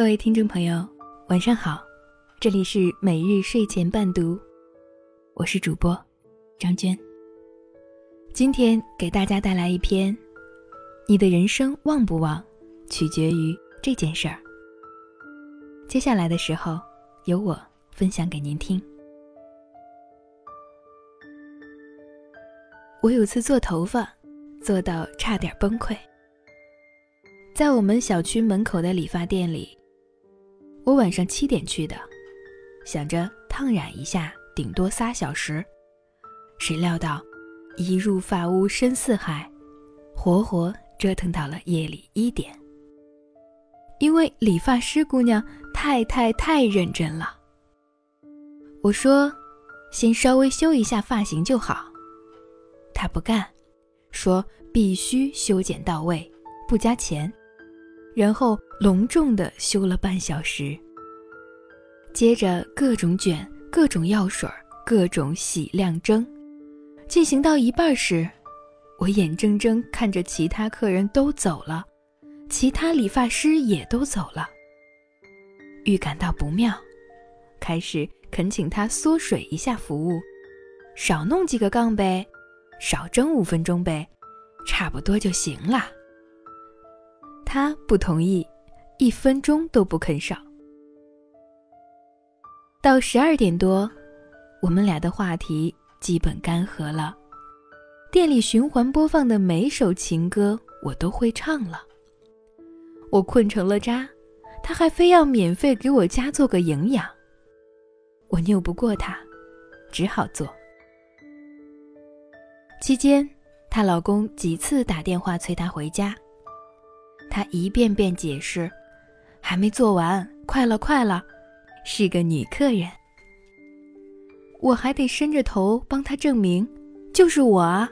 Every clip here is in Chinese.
各位听众朋友，晚上好，这里是每日睡前伴读，我是主播张娟。今天给大家带来一篇：你的人生旺不旺，取决于这件事儿。接下来的时候，由我分享给您听。我有次做头发，做到差点崩溃。在我们小区门口的理发店里。我晚上七点去的，想着烫染一下，顶多仨小时。谁料到，一入发屋深似海，活活折腾到了夜里一点。因为理发师姑娘太太太认真了。我说，先稍微修一下发型就好。她不干，说必须修剪到位，不加钱。然后隆重的修了半小时，接着各种卷、各种药水、各种洗亮蒸，进行到一半时，我眼睁睁看着其他客人都走了，其他理发师也都走了。预感到不妙，开始恳请他缩水一下服务，少弄几个杠呗，少蒸五分钟呗，差不多就行了。他不同意，一分钟都不肯少。到十二点多，我们俩的话题基本干涸了。店里循环播放的每首情歌，我都会唱了。我困成了渣，他还非要免费给我加做个营养。我拗不过他，只好做。期间，她老公几次打电话催她回家。他一遍遍解释，还没做完，快了，快了，是个女客人。我还得伸着头帮他证明，就是我啊。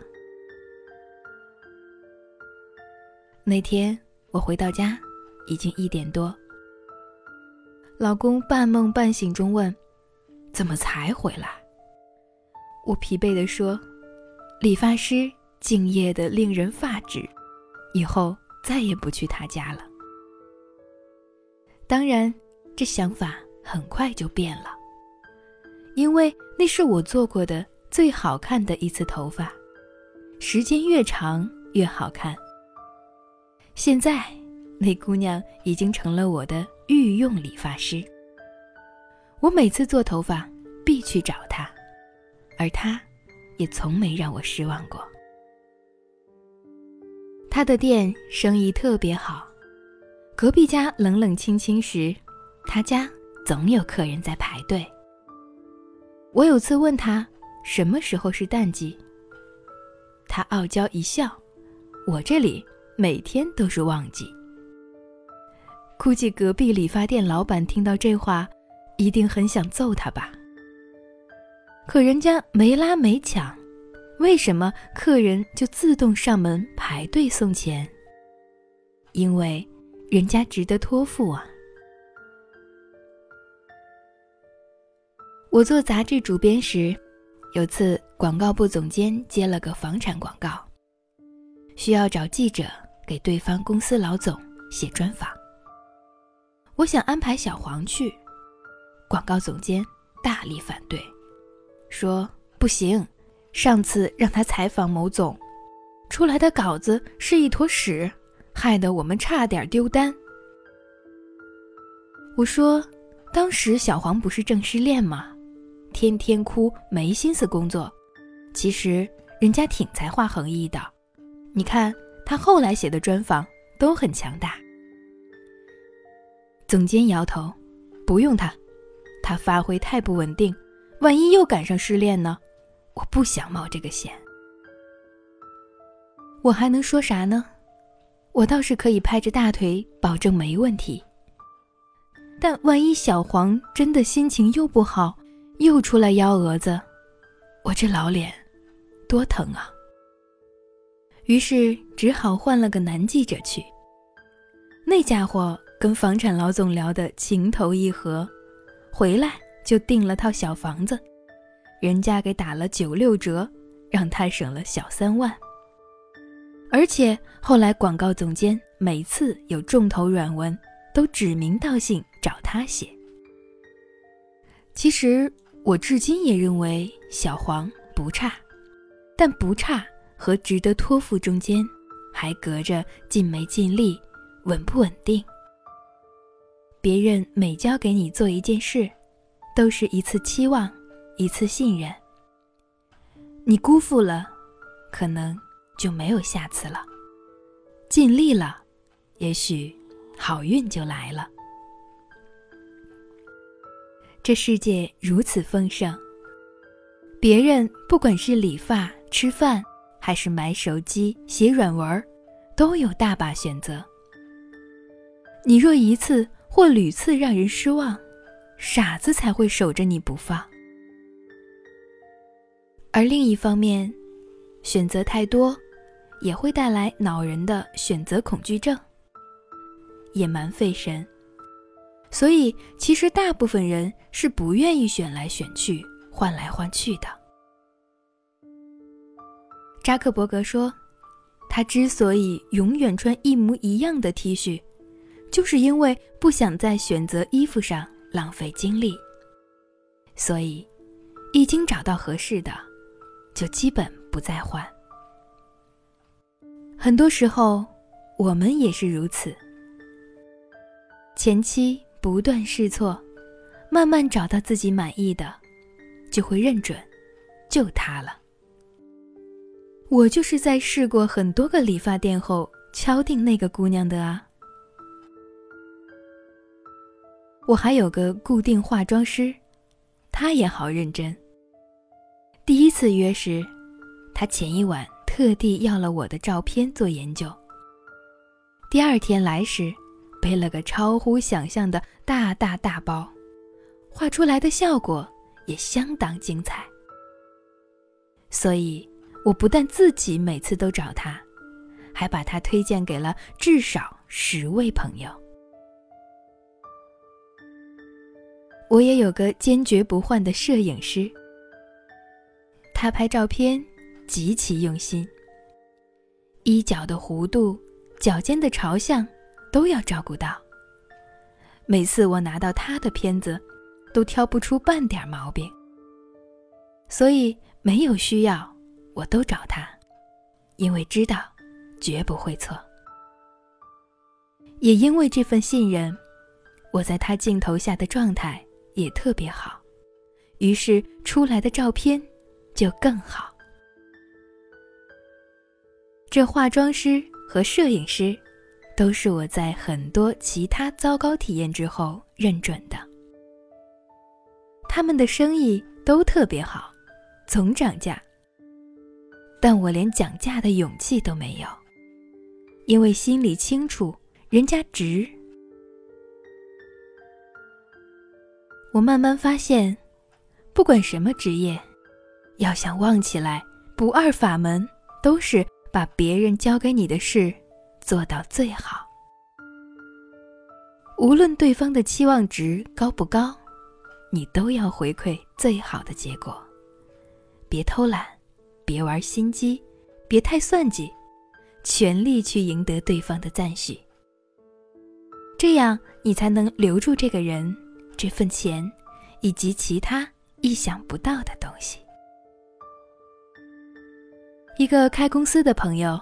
那天我回到家，已经一点多。老公半梦半醒中问：“怎么才回来？”我疲惫地说：“理发师敬业的令人发指，以后。”再也不去他家了。当然，这想法很快就变了，因为那是我做过的最好看的一次头发，时间越长越好看。现在，那姑娘已经成了我的御用理发师。我每次做头发必去找她，而她，也从没让我失望过。他的店生意特别好，隔壁家冷冷清清时，他家总有客人在排队。我有次问他什么时候是淡季，他傲娇一笑：“我这里每天都是旺季。”估计隔壁理发店老板听到这话，一定很想揍他吧。可人家没拉没抢。为什么客人就自动上门排队送钱？因为人家值得托付啊！我做杂志主编时，有次广告部总监接了个房产广告，需要找记者给对方公司老总写专访。我想安排小黄去，广告总监大力反对，说不行。上次让他采访某总，出来的稿子是一坨屎，害得我们差点丢单。我说，当时小黄不是正失恋吗？天天哭，没心思工作。其实人家挺才华横溢的，你看他后来写的专访都很强大。总监摇头，不用他，他发挥太不稳定，万一又赶上失恋呢？我不想冒这个险，我还能说啥呢？我倒是可以拍着大腿保证没问题。但万一小黄真的心情又不好，又出来幺蛾子，我这老脸多疼啊！于是只好换了个男记者去。那家伙跟房产老总聊得情投意合，回来就订了套小房子。人家给打了九六折，让他省了小三万。而且后来广告总监每次有重头软文，都指名道姓找他写。其实我至今也认为小黄不差，但不差和值得托付中间，还隔着尽没尽力、稳不稳定。别人每交给你做一件事，都是一次期望，一次信任。你辜负了，可能就没有下次了；尽力了，也许好运就来了。这世界如此丰盛，别人不管是理发、吃饭，还是买手机、写软文都有大把选择。你若一次或屡次让人失望，傻子才会守着你不放。而另一方面，选择太多，也会带来恼人的选择恐惧症，也蛮费神。所以，其实大部分人是不愿意选来选去、换来换去的。扎克伯格说，他之所以永远穿一模一样的 T 恤，就是因为不想在选择衣服上浪费精力。所以，已经找到合适的，就基本不再换。很多时候，我们也是如此。前期。不断试错，慢慢找到自己满意的，就会认准，就它了。我就是在试过很多个理发店后敲定那个姑娘的啊。我还有个固定化妆师，他也好认真。第一次约时，他前一晚特地要了我的照片做研究。第二天来时。背了个超乎想象的大大大包，画出来的效果也相当精彩。所以，我不但自己每次都找他，还把他推荐给了至少十位朋友。我也有个坚决不换的摄影师，他拍照片极其用心，衣角的弧度、脚尖的朝向。都要照顾到。每次我拿到他的片子，都挑不出半点毛病。所以没有需要，我都找他，因为知道绝不会错。也因为这份信任，我在他镜头下的状态也特别好，于是出来的照片就更好。这化妆师和摄影师。都是我在很多其他糟糕体验之后认准的。他们的生意都特别好，总涨价。但我连讲价的勇气都没有，因为心里清楚人家值。我慢慢发现，不管什么职业，要想旺起来，不二法门都是把别人交给你的事。做到最好，无论对方的期望值高不高，你都要回馈最好的结果。别偷懒，别玩心机，别太算计，全力去赢得对方的赞许。这样，你才能留住这个人、这份钱，以及其他意想不到的东西。一个开公司的朋友。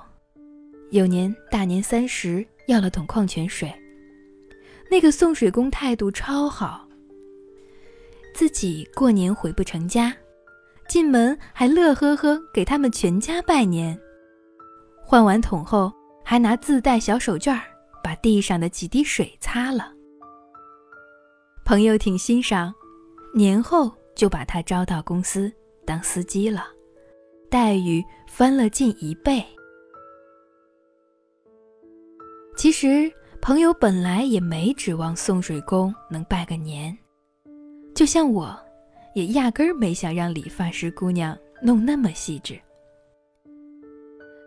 有年大年三十要了桶矿泉水，那个送水工态度超好。自己过年回不成家，进门还乐呵呵给他们全家拜年。换完桶后，还拿自带小手绢把地上的几滴水擦了。朋友挺欣赏，年后就把他招到公司当司机了，待遇翻了近一倍。其实，朋友本来也没指望送水工能拜个年，就像我，也压根儿没想让理发师姑娘弄那么细致。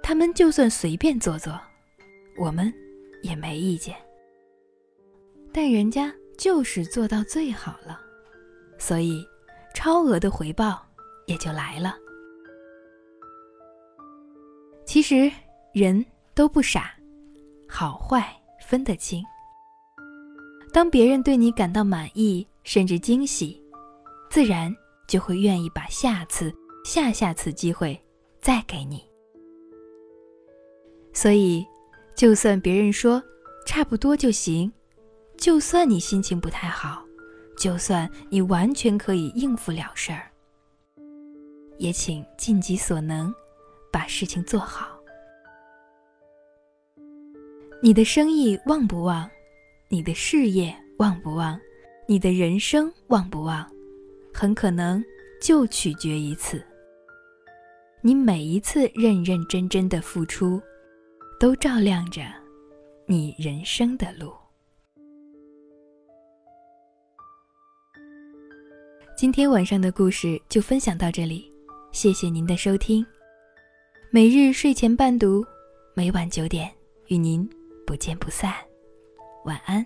他们就算随便做做，我们也没意见。但人家就是做到最好了，所以超额的回报也就来了。其实人都不傻。好坏分得清，当别人对你感到满意，甚至惊喜，自然就会愿意把下次、下下次机会再给你。所以，就算别人说差不多就行，就算你心情不太好，就算你完全可以应付了事儿，也请尽己所能，把事情做好。你的生意旺不旺？你的事业旺不旺？你的人生旺不旺？很可能就取决于此。你每一次认认真真的付出，都照亮着你人生的路。今天晚上的故事就分享到这里，谢谢您的收听。每日睡前伴读，每晚九点与您。不见不散，晚安。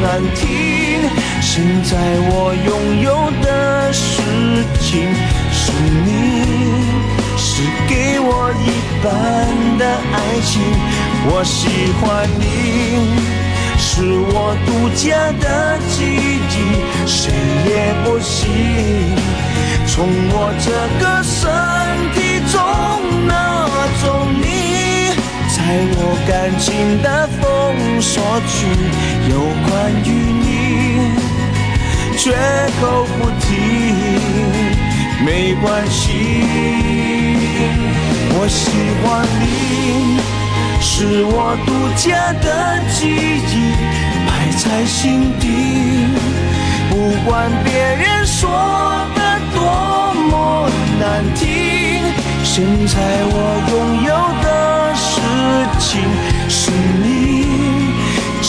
难听，现在我拥有的事情是你，是给我一半的爱情。我喜欢你，是我独家的记忆，谁也不行从我这个身体中拿走你。在我感情的封锁区，有关于你，绝口不提，没关系。我喜欢你，是我独家的记忆，摆在心底。不管别人说的多么难听。现在我拥有的事情，是你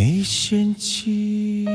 没嫌弃。